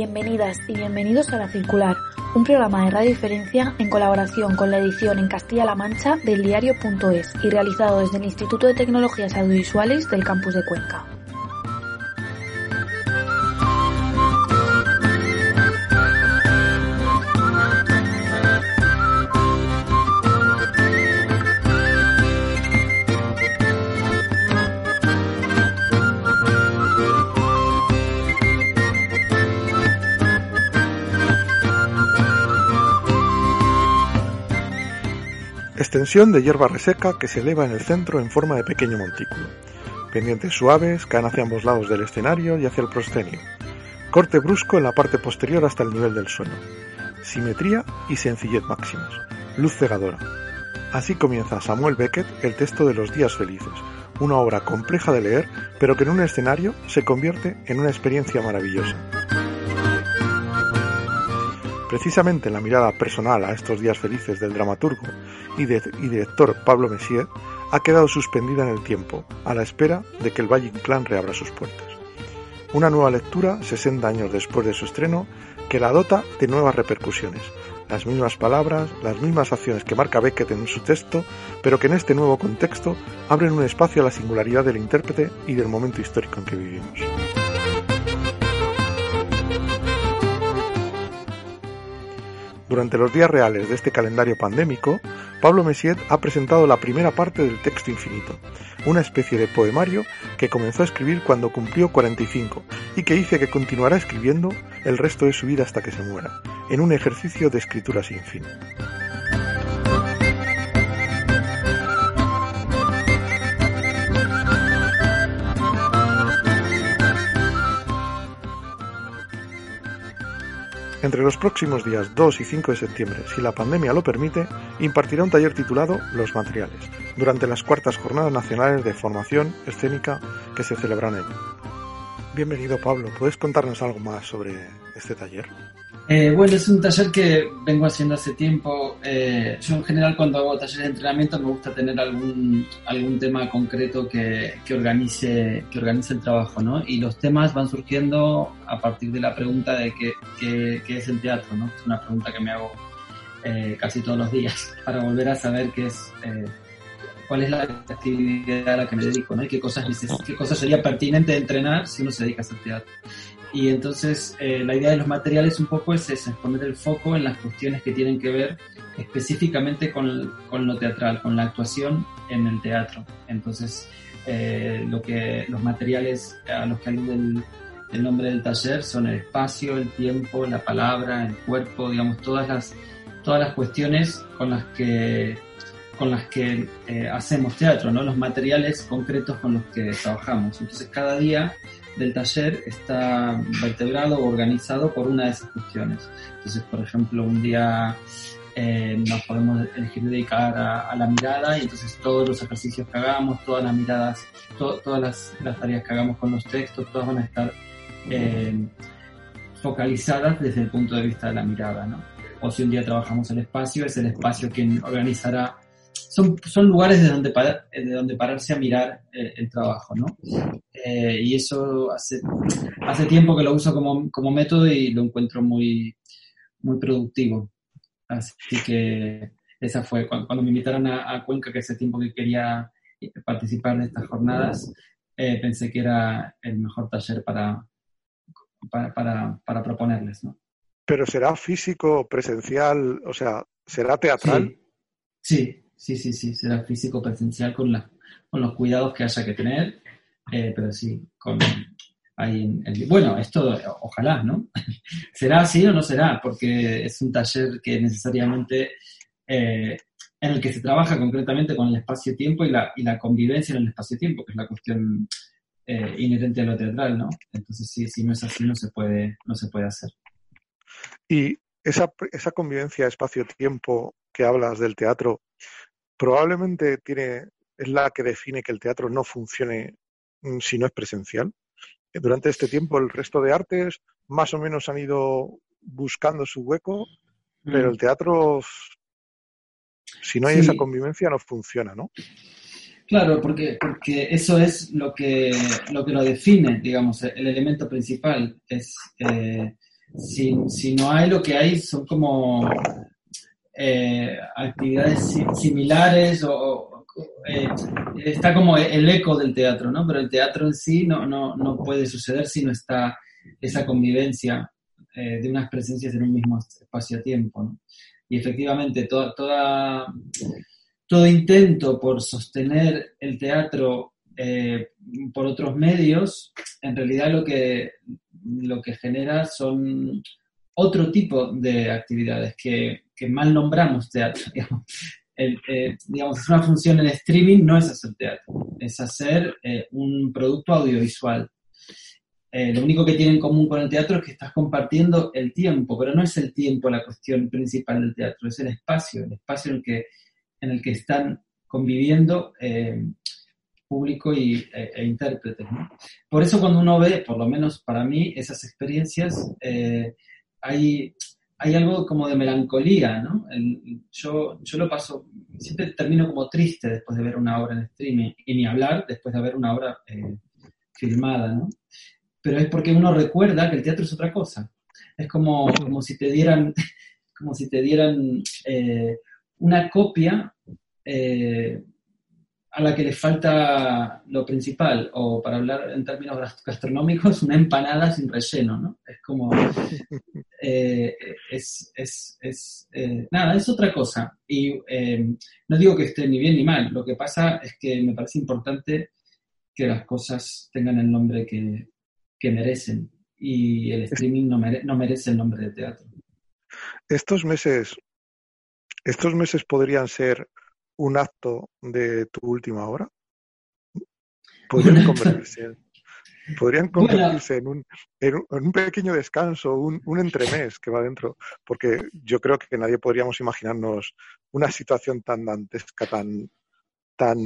Bienvenidas y bienvenidos a La Circular, un programa de Radio Diferencia en colaboración con la edición en Castilla-La Mancha del diario.es y realizado desde el Instituto de Tecnologías Audiovisuales del Campus de Cuenca. Extensión de hierba reseca que se eleva en el centro en forma de pequeño montículo. Pendientes suaves caen hacia ambos lados del escenario y hacia el proscenio. Corte brusco en la parte posterior hasta el nivel del suelo. Simetría y sencillez máximos. Luz cegadora. Así comienza Samuel Beckett el texto de Los días felices, una obra compleja de leer, pero que en un escenario se convierte en una experiencia maravillosa. Precisamente la mirada personal a estos días felices del dramaturgo y, director Pablo Messier ha quedado suspendida en el tiempo, a la espera de que el Valle Inclán reabra sus puertas. Una nueva lectura, 60 años después de su estreno, que la dota de nuevas repercusiones, las mismas palabras, las mismas acciones que marca Beckett en su texto, pero que en este nuevo contexto abren un espacio a la singularidad del intérprete y del momento histórico en que vivimos. Durante los días reales de este calendario pandémico, Pablo Messier ha presentado la primera parte del Texto Infinito, una especie de poemario que comenzó a escribir cuando cumplió 45 y que dice que continuará escribiendo el resto de su vida hasta que se muera, en un ejercicio de escritura sin fin. Entre los próximos días 2 y 5 de septiembre, si la pandemia lo permite, impartirá un taller titulado Los materiales, durante las cuartas jornadas nacionales de formación escénica que se celebran en. Bienvenido Pablo, ¿puedes contarnos algo más sobre este taller? Eh, bueno, es un taller que vengo haciendo hace tiempo. Eh, yo en general cuando hago talleres de entrenamiento me gusta tener algún, algún tema concreto que, que, organice, que organice el trabajo, ¿no? Y los temas van surgiendo a partir de la pregunta de qué, qué, es el teatro, ¿no? Es una pregunta que me hago eh, casi todos los días para volver a saber qué es, cuál es la actividad a la que me dedico, ¿no? Y qué cosas, qué cosas sería pertinente entrenar si uno se dedica a hacer teatro. Y entonces eh, la idea de los materiales un poco es esa, poner el foco en las cuestiones que tienen que ver específicamente con, con lo teatral, con la actuación en el teatro. Entonces, eh, lo que, los materiales a los que alude el, el, nombre del taller son el espacio, el tiempo, la palabra, el cuerpo, digamos, todas las, todas las cuestiones con las que, con las que eh, hacemos teatro, ¿no? los materiales concretos con los que trabajamos. Entonces, cada día del taller está vertebrado o organizado por una de esas cuestiones. Entonces, por ejemplo, un día eh, nos podemos elegir dedicar a, la mirada y entonces todos los ejercicios que hagamos, todas las miradas, todas las, tareas que hagamos con los textos, todas van a estar eh, focalizadas desde el punto de vista de la mirada. ¿no? O si un día trabajamos el espacio, es el espacio quien organizará son, son lugares de donde, de donde pararse a mirar eh, el, trabajo, ¿no? Eh, y eso hace, hace tiempo que lo uso como, como método y lo encuentro muy, muy productivo. Así que esa fue cuando, me invitaron a, Cuenca, que hace tiempo que quería participar de estas jornadas, eh, pensé que era el mejor taller para, para, para, para proponerles, ¿no? Pero será físico, presencial, o sea, será teatral. sí, sí, sí, sí, será físico presencial con, la, con los cuidados que haya que tener, eh, pero sí, con ahí en, bueno, esto ojalá, ¿no? ¿Será así o no será? Porque es un taller que necesariamente eh, en el que se trabaja concretamente con el espacio-tiempo y la, y la convivencia en el espacio-tiempo, que es la cuestión eh, inherente a lo teatral, ¿no? Entonces, sí, si no es así, no se puede, no se puede hacer. Y esa, esa convivencia espacio-tiempo que hablas del teatro, probablemente tiene, es la que define que el teatro no funcione mm, si no es presencial. Durante este tiempo el resto de artes más o menos han ido buscando su hueco, pero el mm. teatro, si no hay esa convivencia, no funciona, ¿no? Claro, porque, porque eso es lo que, lo que lo define, digamos, el elemento principal es, eh, si, si, no hay, lo que hay son como eh, actividades similares o, eh, está como el eco del teatro, ¿no? Pero el teatro en sí no, no, no puede suceder si no está esa convivencia eh, de unas presencias en un mismo espacio-tiempo, ¿no? Y efectivamente, toda, toda, todo intento por sostener el teatro por otros medios, en realidad lo que, lo que genera son otro tipo de actividades que, que mal nombramos teatro. Eh, digamos. es una función en streaming, no es hacer teatro, es hacer eh, un producto audiovisual. lo único que tiene en común con el teatro es que estás compartiendo el tiempo, pero no es el tiempo la cuestión principal del teatro, es el espacio, el espacio en el que, en el que están conviviendo público y, e, intérpretes. Por eso cuando uno ve, por lo menos para mí, esas experiencias, eh, hay, hay algo como de melancolía, ¿no? yo, yo lo paso, siempre termino como triste después de ver una obra en streaming, y ni hablar después de ver una obra eh, filmada, ¿no? Pero es porque uno recuerda que el teatro es otra cosa. Es como, como si te dieran, como si te dieran eh, una copia a la que le falta lo principal, o para hablar en términos gastronómicos, una empanada sin relleno, ¿no? Es como, eh, es, es, es eh, nada, es otra cosa. Y eh, no digo que esté ni bien ni mal, lo que pasa es que me parece importante que las cosas tengan el nombre que, que merecen, y el streaming no, no merece el nombre de teatro. Estos meses, estos meses podrían ser un acto de tu última hora? Podrían convertirse en, podrían convertirse en, un, en, un, pequeño descanso, un, un, entremés que va dentro, porque yo creo que nadie podríamos imaginarnos una situación tan dantesca, tan, tan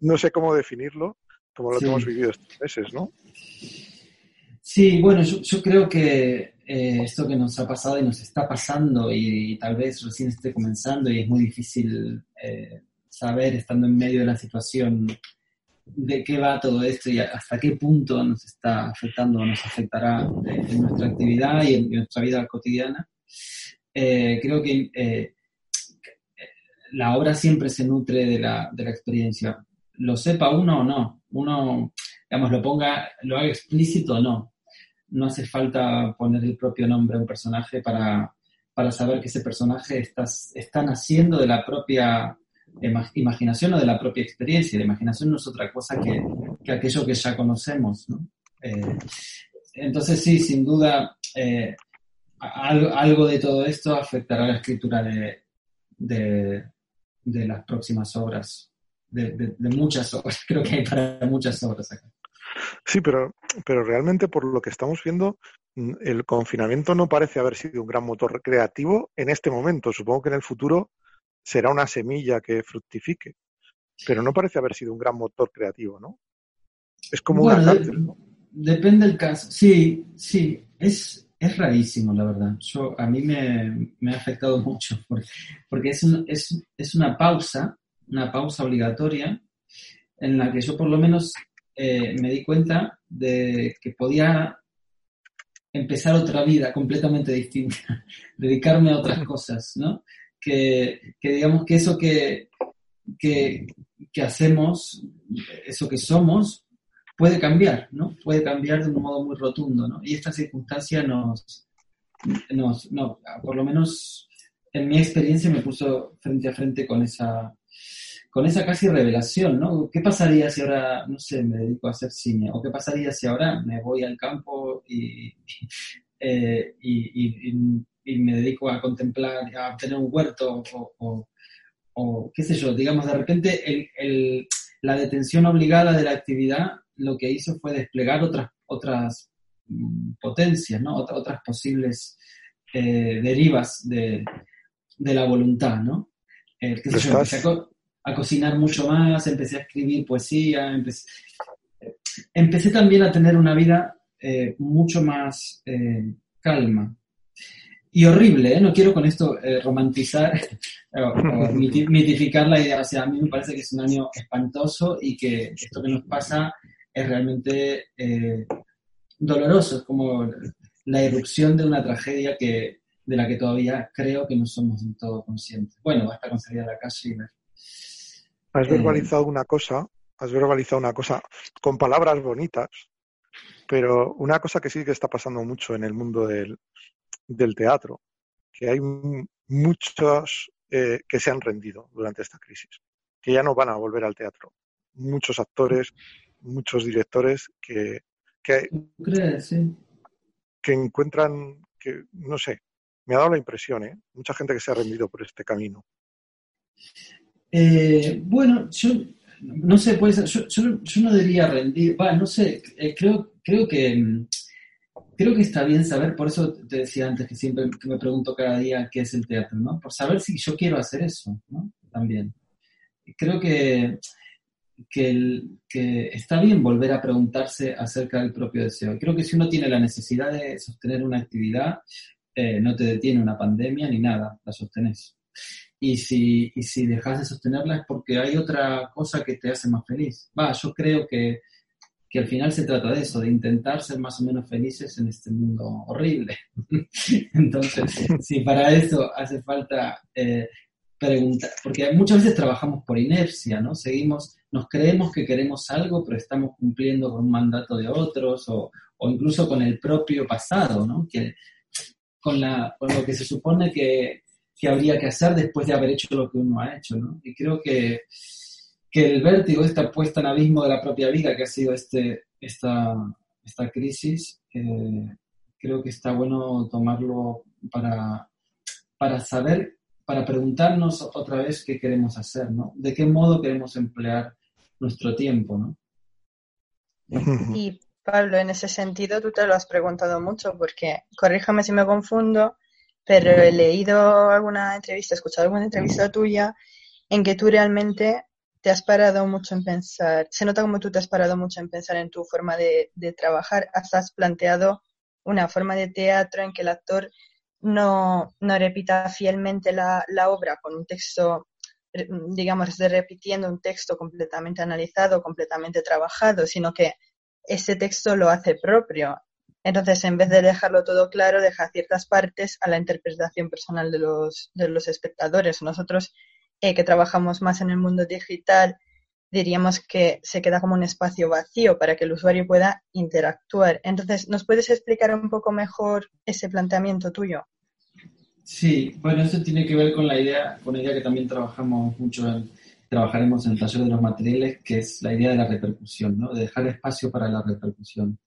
no sé cómo definirlo, como lo que hemos vivido estos meses, ¿no? Sí, bueno, yo creo que eh, esto que nos ha pasado y nos está pasando y, tal vez recién esté comenzando y es muy difícil eh, saber, estando en medio de la situación, de qué va todo esto y hasta qué punto nos está afectando o nos afectará eh, en nuestra actividad y en, nuestra vida cotidiana. creo que la obra siempre se nutre de la, de la experiencia. Lo sepa uno o no, uno, digamos, lo ponga, lo haga explícito o no, no hace falta poner el propio nombre a un personaje para, saber que ese personaje está, está naciendo de la propia imaginación o de la propia experiencia. La imaginación no es otra cosa que, aquello que ya conocemos. Eh, entonces sí, sin duda, eh, algo, de todo esto afectará la escritura de, de, las próximas obras, de, de, muchas obras. Creo que hay para muchas obras acá. Sí, pero, pero realmente por lo que estamos viendo, mm, el confinamiento no parece haber sido un gran motor creativo en este momento. Supongo que en el futuro será una semilla que fructifique, pero no parece haber sido un gran motor creativo, ¿no? Es como una cárcel, Depende del caso. Sí, sí, es, es rarísimo, la verdad. Yo, a mí me, me ha afectado mucho porque, porque es, un, es, es una pausa, una pausa obligatoria en la que yo por lo menos eh, me di cuenta de que podía empezar otra vida completamente distinta, dedicarme a otras cosas, ¿no? Que, digamos que eso que, que, hacemos, eso que somos, puede cambiar, ¿no? Puede cambiar de un modo muy rotundo, ¿no? Y esta circunstancia nos, nos no, por lo menos en mi experiencia me puso frente a frente con esa, con esa casi revelación, ¿no? ¿Qué pasaría si ahora, no sé, me dedico a hacer cine? ¿O qué pasaría si ahora me voy al campo y, eh, me dedico a contemplar, a tener un huerto o, qué sé yo, digamos, de repente la detención obligada de la actividad lo que hizo fue desplegar otras, otras mm, potencias, ¿no? otras posibles eh, derivas de, la voluntad, ¿no? Eh, qué sé yo, a cocinar mucho más, empecé a escribir poesía, empecé, también a tener una vida eh, mucho más eh, calma. Y horrible, ¿eh? no quiero con esto romantizar o, mitificar la idea. O sea, a mí me parece que es un año espantoso y que esto que nos pasa es realmente doloroso. Es como la irrupción de una tragedia que, de la que todavía creo que no somos del todo conscientes. Bueno, basta con la calle y ver. Has verbalizado una cosa, has verbalizado una cosa con palabras bonitas, pero una cosa que sí que está pasando mucho en el mundo del, del teatro, que hay muchos eh, que se han rendido durante esta crisis, que ya no van a volver al teatro. Muchos actores, muchos directores que, que, que encuentran, que no sé, me ha dado la impresión, ¿eh? mucha gente que se ha rendido por este camino. Eh, bueno, yo no sé, pues yo, yo, no diría rendir, va, no sé, eh, creo, creo que mm, creo que está bien saber, por eso te decía antes que siempre me pregunto cada día qué es el teatro, ¿no? Por saber si yo quiero hacer eso, ¿no? También. Creo que, que, está bien volver a preguntarse acerca del propio deseo. Creo que si uno tiene la necesidad de sostener una actividad, eh, no te detiene una pandemia ni nada, la sostenes. Y si, y si dejas de sostenerla es porque hay otra cosa que te hace más feliz. Va, yo creo que que al final se trata de eso, de intentar ser más o menos felices en este mundo horrible. Entonces, si para eso hace falta eh, preguntar, porque muchas veces trabajamos por inercia, ¿no? Seguimos, nos creemos que queremos algo, pero estamos cumpliendo con un mandato de otros o, o incluso con el propio pasado, ¿no? Que, con, la, con lo que se supone que, que habría que hacer después de haber hecho lo que uno ha hecho, ¿no? Y creo que que el vértigo, esta puesta en abismo de la propia vida que ha sido este, esta, esta crisis, eh, creo que está bueno tomarlo para, para saber, para preguntarnos otra vez qué queremos hacer, ¿no? De qué modo queremos emplear nuestro tiempo, ¿no? Y Pablo, en ese sentido tú te lo has preguntado mucho porque, corríjame si me confundo, pero he leído alguna entrevista, he escuchado alguna entrevista tuya en que tú realmente te has parado mucho en pensar, se nota como tú te has parado mucho en pensar en tu forma de, trabajar, hasta has planteado una forma de teatro en que el actor no, repita fielmente la, obra con un texto, digamos, de repitiendo un texto completamente analizado, completamente trabajado, sino que ese texto lo hace propio. Entonces, en vez de dejarlo todo claro, deja ciertas partes a la interpretación personal de los, de los espectadores. Nosotros eh, que trabajamos más en el mundo digital, diríamos que se queda como un espacio vacío para que el usuario pueda interactuar. Entonces, ¿nos puedes explicar un poco mejor ese planteamiento tuyo? Sí, bueno, eso tiene que ver con la idea, con la idea que también trabajamos mucho en, trabajaremos en el taller de los materiales, que es la idea de la repercusión, ¿no? de dejar espacio para la repercusión.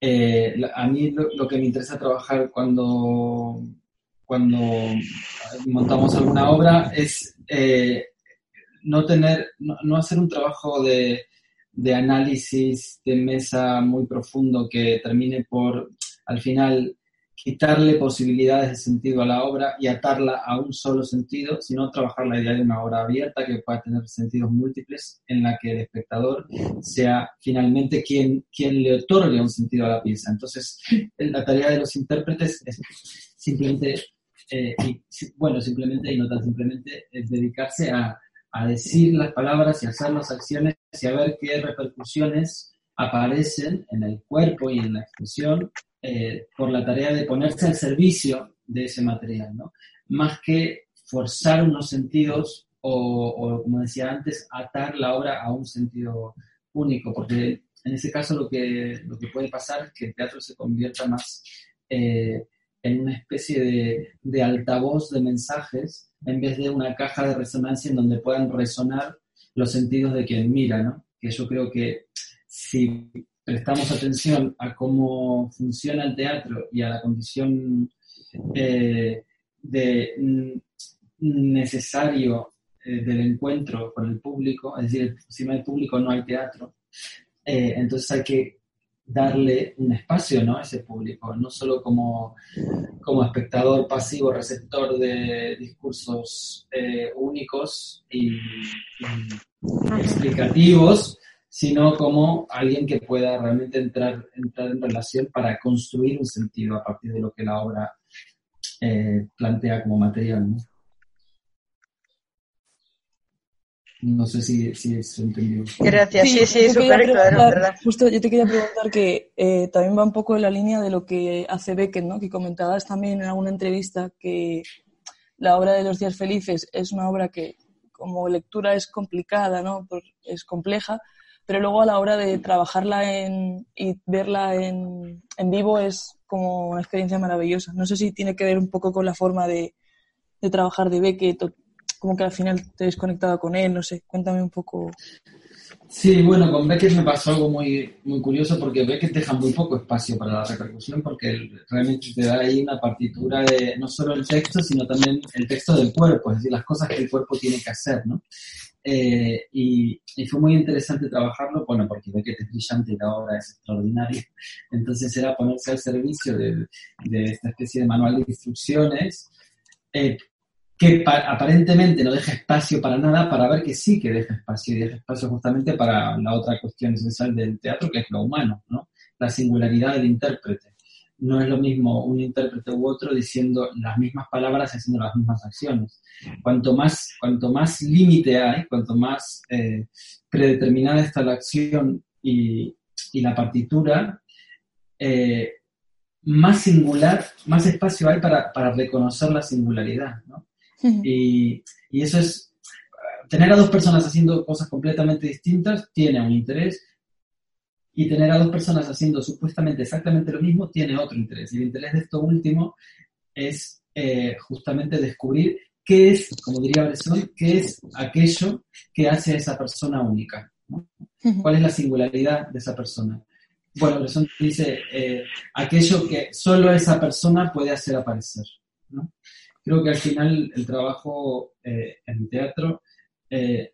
Eh, a mí lo, que me interesa trabajar cuando cuando montamos alguna obra es eh, no tener, no, hacer un trabajo de, de, análisis de mesa muy profundo que termine por al final quitarle posibilidades de sentido a la obra y atarla a un solo sentido, sino trabajar la idea de una obra abierta que pueda tener sentidos múltiples en la que el espectador sea finalmente quien, quien le otorgue un sentido a la pieza. Entonces, la tarea de los intérpretes es simplemente eh, y, bueno, simplemente y no tan simplemente, es dedicarse a, a, decir las palabras y hacer las acciones y a ver qué repercusiones aparecen en el cuerpo y en la expresión eh, por la tarea de ponerse al servicio de ese material, ¿no? Más que forzar unos sentidos o, o, como decía antes, atar la obra a un sentido único, porque en ese caso lo que, lo que puede pasar es que el teatro se convierta más eh, en una especie de, altavoz de mensajes en vez de una caja de resonancia en donde puedan resonar los sentidos de quien mira, ¿no? Que yo creo que si prestamos atención a cómo funciona el teatro y a la condición eh, de necesario eh, del encuentro con el público, es decir, si no hay público no hay teatro, eh, entonces hay que darle un espacio ¿no? a ese público, no solo como, como espectador pasivo, receptor de discursos eh, únicos y, explicativos, sino como alguien que pueda realmente entrar, entrar en relación para construir un sentido a partir de lo que la obra eh, plantea como material. No sé si, si se entendió. Gracias, sí, sí, súper claro, ¿verdad? Justo yo te quería preguntar que eh, también va un poco en la línea de lo que hace Beckett, ¿no? Que comentabas también en alguna entrevista que la obra de los días felices es una obra que como lectura es complicada, ¿no? Es compleja, pero luego a la hora de trabajarla en, y verla en, en vivo es como una experiencia maravillosa. No sé si tiene que ver un poco con la forma de, trabajar de Beckett como que al final te he desconectado con él, no sé, cuéntame un poco. Sí, bueno, con Beckett me pasó algo muy, muy curioso porque Beckett deja muy poco espacio para la repercusión porque realmente te da ahí una partitura de no solo el texto, sino también el texto del cuerpo, es decir, las cosas que el cuerpo tiene que hacer, ¿no? Eh, y, fue muy interesante trabajarlo, bueno, porque Beckett es brillante y la obra es extraordinaria, entonces era ponerse al servicio de, de esta especie de manual de instrucciones eh, que aparentemente no deja espacio para nada, para ver que sí que deja espacio, y deja espacio justamente para la otra cuestión esencial del teatro, que es lo humano, ¿no? La singularidad del intérprete. No es lo mismo un intérprete u otro diciendo las mismas palabras haciendo las mismas acciones. Cuanto más, cuanto más límite hay, cuanto más eh, predeterminada está la acción y, y la partitura, eh, más singular, más espacio hay para, para reconocer la singularidad, ¿no? y, eso es, tener a dos personas haciendo cosas completamente distintas tiene un interés y tener a dos personas haciendo supuestamente exactamente lo mismo tiene otro interés. Y el interés de esto último es eh, justamente descubrir qué es, como diría Bresson, qué es aquello que hace a esa persona única. ¿Cuál es la singularidad de esa persona? Bueno, Bresson dice eh, aquello que solo esa persona puede hacer aparecer. ¿no? creo que al final el trabajo eh, en teatro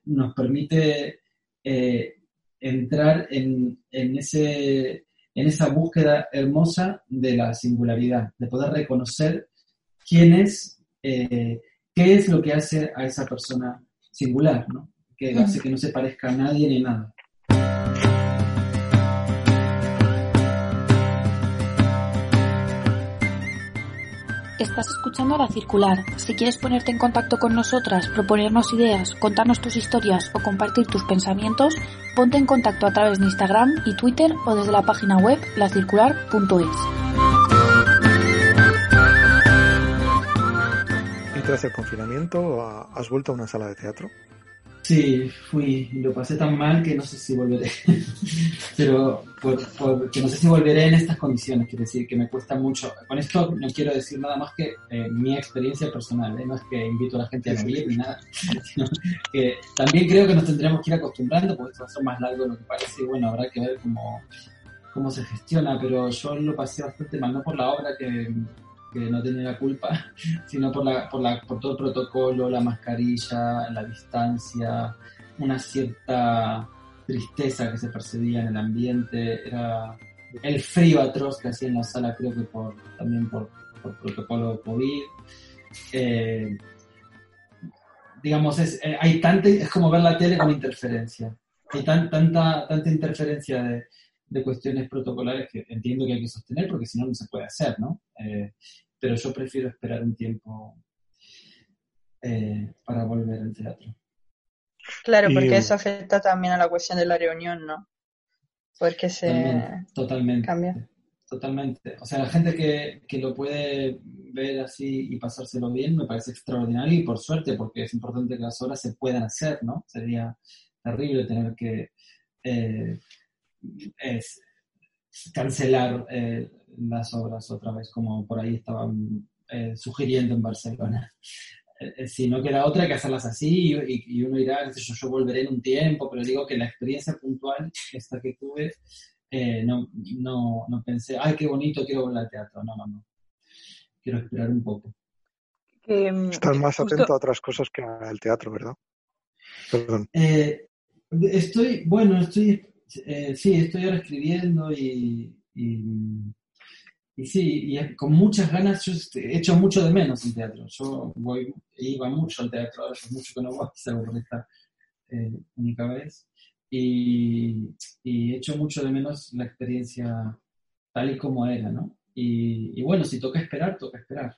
nos permite eh, entrar en, ese, en esa búsqueda hermosa de la singularidad, de poder reconocer quién es, qué es lo que hace a esa persona singular, ¿no? que hace que no se parezca a nadie ni nada. Estás escuchando La Circular. Si quieres ponerte en contacto con nosotras, proponernos ideas, contarnos tus historias o compartir tus pensamientos, ponte en contacto a través de Instagram y Twitter o desde la página web lacircular.es. ¿Y tras el confinamiento has vuelto a una sala de teatro? Sí, fui lo pasé tan mal que no sé si volveré. Pero que no sé si volveré en estas condiciones, quiero decir que me cuesta mucho. Con esto no quiero decir nada más que eh, mi experiencia personal, ¿eh? no es que invito a la gente a no ni nada, sino que también creo que nos tendremos que ir acostumbrando porque esto va a ser más largo de lo que parece y bueno, habrá que ver cómo, cómo se gestiona, pero yo lo pasé bastante mal, no por la obra que que no tenía la culpa, sino por, la, por, la, por todo el protocolo, la mascarilla, la distancia, una cierta tristeza que se percibía en el ambiente, era el frío atroz que hacía en la sala, creo que por, también por, por protocolo COVID. Eh, digamos, es, eh, hay tanta, es como ver la tele con interferencia. Hay tan, tanta, tanta interferencia de, de cuestiones protocolares que entiendo que hay que sostener porque si no, no se puede hacer, ¿no? Eh, pero yo prefiero esperar un tiempo eh, para volver al teatro. Claro, porque eso afecta también a la cuestión de la reunión, ¿no? Porque se totalmente, cambia. Totalmente. O sea, la gente que, que, lo puede ver así y pasárselo bien me parece extraordinario y por suerte, porque es importante que las obras se puedan hacer, ¿no? Sería terrible tener que eh, es cancelar eh, las obras otra vez, como por ahí estaban eh, sugiriendo en Barcelona. Eh, si no queda otra que hacerlas así y, uno dirá, yo, yo volveré en un tiempo, pero digo que la experiencia puntual, esta que tuve, no, no, no pensé, ay, qué bonito, quiero volver al teatro. No, no, no. Quiero esperar un poco. Mm, Estás más atento a otras cosas que al teatro, ¿verdad? Perdón. estoy, bueno, estoy eh, sí, estoy ahora escribiendo y, y, sí, y con muchas ganas, yo he hecho mucho de menos en teatro. Yo voy, iba mucho al teatro, ahora es mucho que no voy, salvo por esta eh, única vez. Y, y he hecho mucho de menos la experiencia tal y como era, ¿no? Y, bueno, si toca esperar, toca esperar.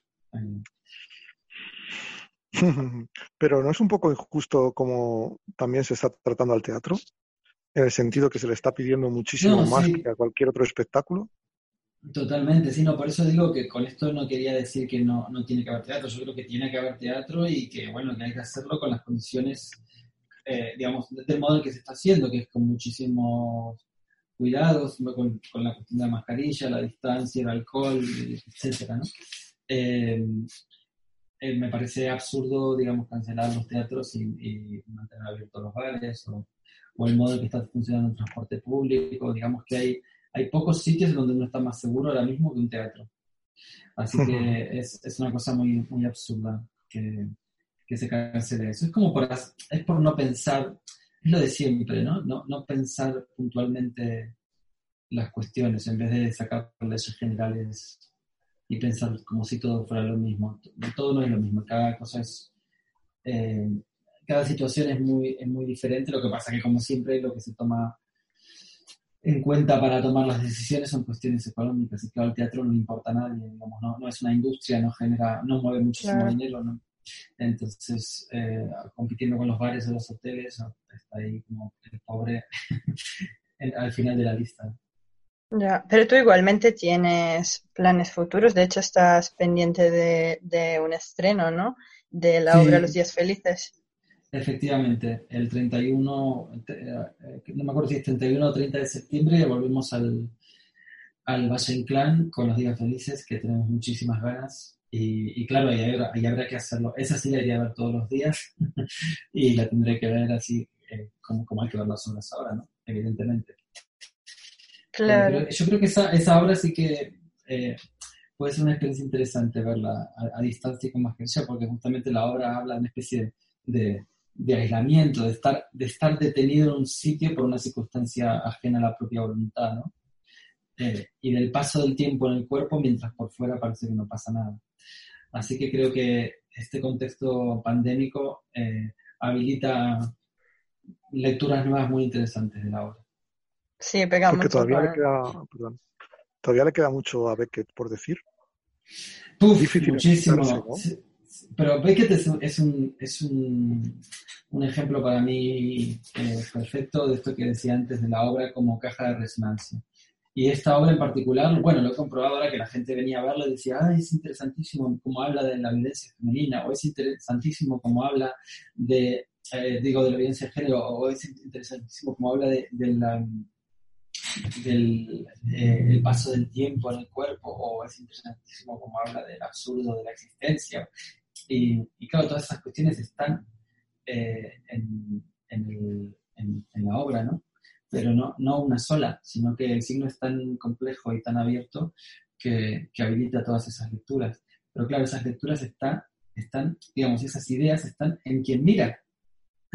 Pero ¿no es un poco injusto como también se está tratando al teatro? En el sentido que se le está pidiendo muchísimo más que a cualquier otro espectáculo. Totalmente, sí, no, por eso digo que con esto no quería decir que no, no tiene que haber teatro, yo creo que tiene que haber teatro y que, bueno, que hay que hacerlo con las condiciones, eh, digamos, del modo en que se está haciendo, que es con muchísimos cuidados, con, con, la cuestión de la mascarilla, la distancia, el alcohol, etcétera, ¿no? Eh, eh, me parece absurdo, digamos, cancelar los teatros y, mantener abiertos los bares o, o, el modo en que está funcionando el transporte público. Digamos que hay, hay pocos sitios donde uno está más seguro ahora mismo que un teatro. Así que es, es una cosa muy, muy absurda que, que se cancele eso. Es como por, es por no pensar, es lo de siempre, ¿no? No, no pensar puntualmente las cuestiones en vez de sacar leyes generales y pensar como si todo fuera lo mismo. Todo no es lo mismo, cada cosa es... Eh, cada situación es muy, es muy diferente, lo que pasa que como siempre lo que se toma en cuenta para tomar las decisiones son cuestiones económicas y claro, el teatro no le importa a nadie, digamos, no, no es una industria, no genera, no mueve muchísimo dinero, ¿no? Entonces, eh, compitiendo con los bares de los hoteles, está ahí como el pobre al final de la lista. Ya, pero tú igualmente tienes planes futuros, de hecho estás pendiente de, un estreno, ¿no? De la obra Los Días Felices. Efectivamente, el 31, eh, no me acuerdo si es 31 o 30 de septiembre, volvemos al, al Valle Inclán con Los Días Felices, que tenemos muchísimas ganas. Y, claro, ahí habrá, que hacerlo. Esa sí la iría a ver todos los días y la tendré que ver así eh, como, como hay que ver las obras ahora, ¿no? Evidentemente. Claro. yo creo que esa, esa obra sí que eh, puede ser una experiencia interesante verla a, distancia y con mascarilla, porque justamente la obra habla de una especie de, de, aislamiento, de estar, de estar detenido en un sitio por una circunstancia ajena a la propia voluntad, ¿no? Eh, y del paso del tiempo en el cuerpo mientras por fuera parece que no pasa nada. Así que creo que este contexto pandémico eh, habilita lecturas nuevas muy interesantes de la obra. Sí, pega Porque todavía le, queda, todavía le queda mucho a Beckett por decir. muchísimo. Pero Beckett es, un, es un, un, ejemplo para mí eh, perfecto de esto que decía antes de la obra como caja de resonancia. Y esta obra en particular, bueno, lo he comprobado ahora que la gente venía a verla y decía, ah, es interesantísimo cómo habla de la violencia femenina, o es interesantísimo cómo habla de, eh, digo, de la violencia de género, o es interesantísimo cómo habla de, de la, del eh, el paso del tiempo en el cuerpo, o es interesantísimo como habla del absurdo de la existencia. Y, y claro, todas esas cuestiones están eh, en, en, en, la obra, ¿no? Pero no, no una sola, sino que el signo es tan complejo y tan abierto que, que habilita todas esas lecturas. Pero claro, esas lecturas están, están, digamos, esas ideas están en quien mira,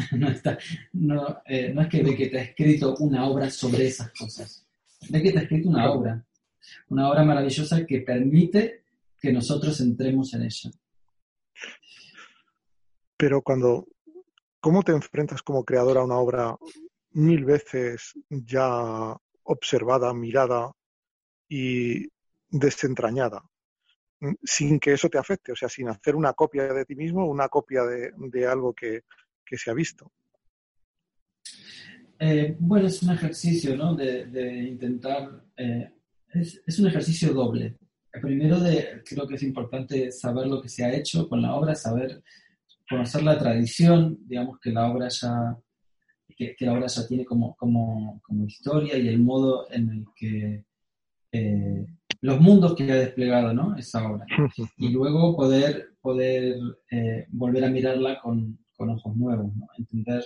no, está, no, eh, no es que te ha escrito una obra sobre esas cosas. que te ha escrito una obra. Una obra maravillosa que permite que nosotros entremos en ella. Pero cuando, ¿cómo te enfrentas como creador a una obra mil veces ya observada, mirada y desentrañada? sin que eso te afecte, o sea, sin hacer una copia de ti mismo, una copia de algo que, que se ha visto? Eh, bueno, es un ejercicio, ¿no? De, intentar, eh, es, un ejercicio doble. Primero, de, creo que es importante saber lo que se ha hecho con la obra, saber conocer la tradición, digamos que la obra ya, que, la obra ya tiene como, como, como, historia y el modo en el que eh, los mundos que ha desplegado, ¿no? Esa obra. Y luego poder, poder volver a mirarla con, con ojos nuevos, ¿no? Entender.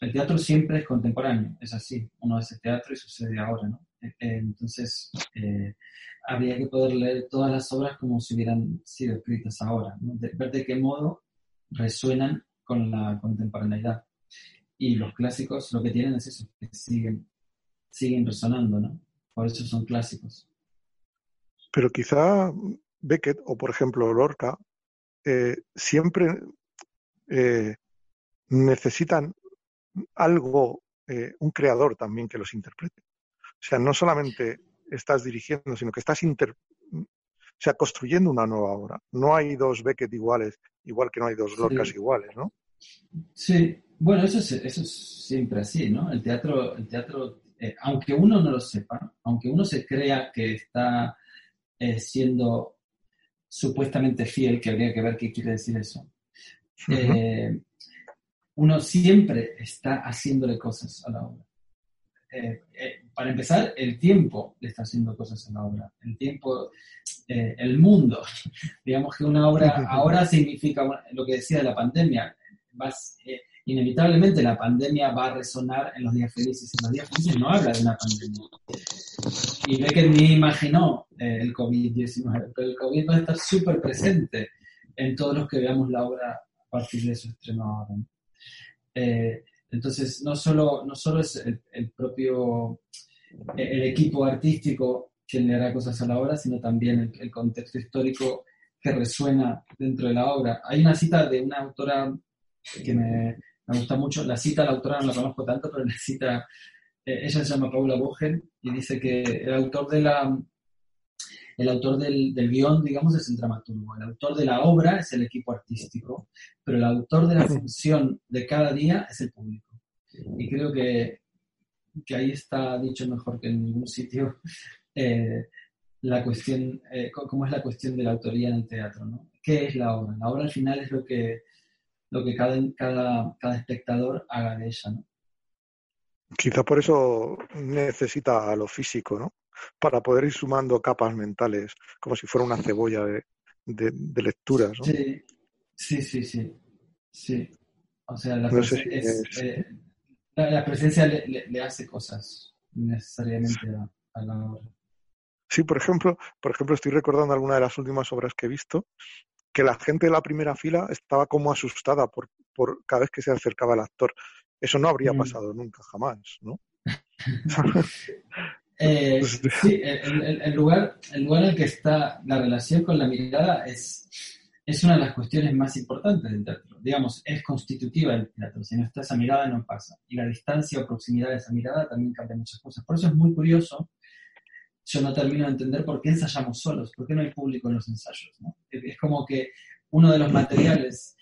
El teatro siempre es contemporáneo, es así. Uno hace teatro y sucede ahora, ¿no? Eh, eh, entonces, eh, habría que poder leer todas las obras como si hubieran sido escritas ahora, ¿no? ver de qué modo resuenan con la contemporaneidad. Y los clásicos lo que tienen es eso, que siguen, siguen resonando, ¿no? Por eso son clásicos. Pero quizá Beckett o, por ejemplo, Lorca siempre eh, necesitan algo, eh, un creador también que los interprete. O sea, no solamente estás dirigiendo, sino que estás sea, construyendo una nueva obra. No hay dos Beckett iguales, igual que no hay dos Lorcas iguales, ¿no? Sí, bueno, eso es, eso es siempre así, ¿no? El teatro, el teatro eh, aunque uno no lo sepa, aunque uno se crea que está eh, siendo supuestamente fiel, que habría que ver qué quiere decir eso, eh, uno siempre está haciéndole cosas a la obra. Para empezar, el tiempo le está haciendo cosas a la obra. El tiempo, el mundo. Digamos que una obra ahora significa lo que decía de la pandemia. Vas, inevitablemente la pandemia va a resonar en los días felices. En los días felices no habla de una pandemia. Y ve que ni imaginó eh, el COVID-19, pero el COVID va a estar súper presente en todos los que veamos la obra a partir de su estreno ahora. Eh, entonces, no solo, no solo es el, propio, eh, el equipo artístico quien le hará cosas a la obra, sino también el, el contexto histórico que resuena dentro de la obra. Hay una cita de una autora que me, me gusta mucho. La cita, la autora no la conozco tanto, pero la cita, eh, ella se llama Paula Bogen y dice que el autor de la el autor del, del, guion, digamos, es el dramaturgo. El autor de la obra es el equipo artístico, pero el autor de la función de cada día es el público. Y creo que, que ahí está dicho mejor que en ningún sitio eh, la cuestión, eh, cómo es la cuestión de la autoría en el teatro, ¿no? ¿Qué es la obra? La obra al final es lo que, lo que cada, cada, cada espectador haga de ella, ¿no? Quizá por eso necesita a lo físico, ¿no? Para poder ir sumando capas mentales, como si fuera una cebolla de, de, lecturas, ¿no? Sí, sí, sí, sí. O sea, la, presencia, eh, la, presencia le, le, hace cosas necesariamente a, a la obra. Sí, por ejemplo, por ejemplo, estoy recordando alguna de las últimas obras que he visto que la gente de la primera fila estaba como asustada por, por cada vez que se acercaba el actor. Eso no habría mm. pasado nunca, jamás, ¿no? Eh, pues, sí, el, lugar, el lugar en el que está la relación con la mirada es, es una de las cuestiones más importantes del teatro. Digamos, es constitutiva del teatro. Si no está esa mirada, no pasa. Y la distancia o proximidad de esa mirada también cambia muchas cosas. Por eso es muy curioso yo no termino de entender por qué ensayamos solos, por qué no hay público en los ensayos. Es como que uno de los materiales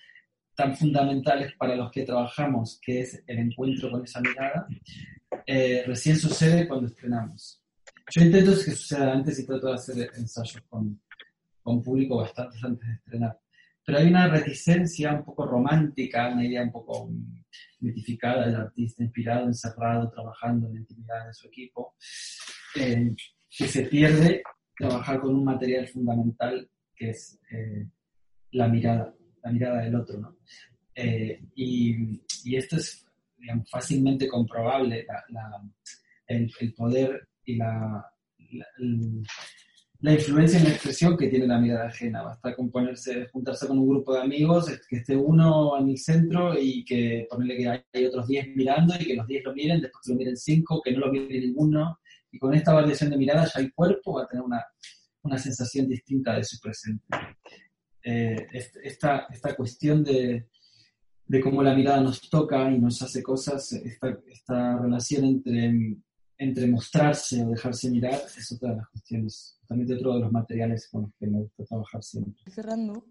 tan fundamentales para los que trabajamos, que es el encuentro con esa mirada, eh, recién sucede cuando estrenamos. Yo intento que suceda antes y trato de hacer ensayos con, con público bastante antes de estrenar. Pero hay una reticencia un poco romántica, una idea un poco mitificada del artista inspirado, encerrado, trabajando en la intimidad de su equipo, eh, que se pierde trabajar con un material fundamental que es eh, la mirada, la mirada del otro, ¿no? Eh, y, y, esto es fácilmente comprobable, el, el, poder y la, la, influencia en la expresión que tiene la mirada ajena. Basta con ponerse, juntarse con un grupo de amigos, que esté uno en el centro y que ponerle que hay otros 10 mirando y que los 10 lo miren, después que lo miren 5, que no lo mire ninguno y con esta variación de mirada ya el cuerpo va a tener una, una sensación distinta de su presente. Eh, esta, esta cuestión de, de, cómo la mirada nos toca y nos hace cosas, esta, esta relación entre, entre mostrarse o dejarse mirar, es otra de las cuestiones, también otro de los materiales con los que me gusta trabajar siempre. Cerrando,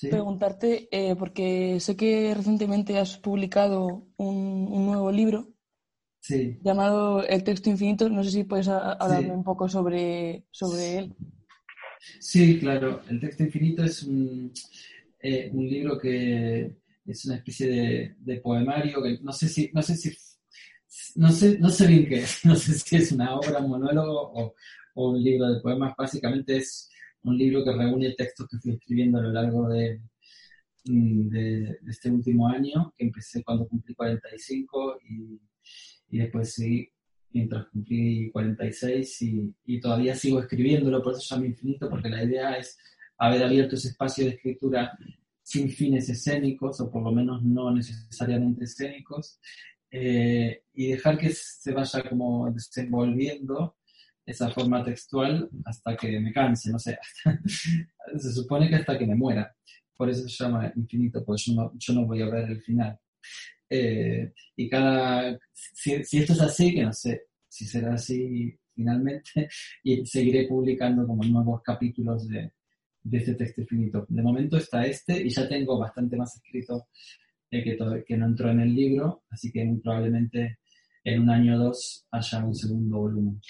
preguntarte, eh, porque sé que recientemente has publicado un, un nuevo libro llamado El texto infinito. No sé si puedes hablarme un poco sobre, sobre él. Sí, claro. El texto infinito es un, eh, un libro que es una especie de, poemario que no sé si, no sé si, no sé, no sé bien qué es. No sé si es una obra, un monólogo o, un libro de poemas. Básicamente es un libro que reúne textos que fui escribiendo a lo largo de, mm, este último año, que empecé cuando cumplí 45 y y después seguí mientras cumplí 46 y, y todavía sigo escribiéndolo, por eso llamo infinito, porque la idea es haber abierto ese espacio de escritura sin fines escénicos, o por lo menos no necesariamente escénicos, eh, y dejar que se vaya como desenvolviendo esa forma textual hasta que me canse, no sé, se supone que hasta que me muera. Por eso se llama infinito, porque yo no, yo no voy a ver el final. Eh, y cada, si, esto es así, que no sé si será así finalmente y seguiré publicando como nuevos capítulos de, de este texto infinito. De momento está este y ya tengo bastante más escrito eh, que, que no entró en el libro, así que probablemente en un año o dos haya un segundo volumen.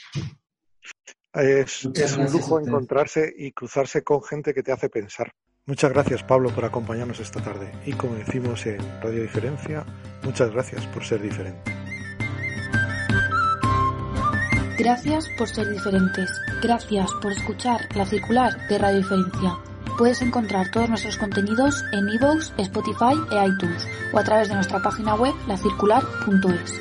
Es, es un lujo encontrarse y cruzarse con gente que te hace pensar. Muchas gracias Pablo por acompañarnos esta tarde y como decimos en Radio Diferencia, muchas gracias por ser diferente. Gracias por ser diferentes. Gracias por escuchar La Circular de Radio Diferencia. Puedes encontrar todos nuestros contenidos en iVoox, Spotify e iTunes o a través de nuestra página web lacircular.es.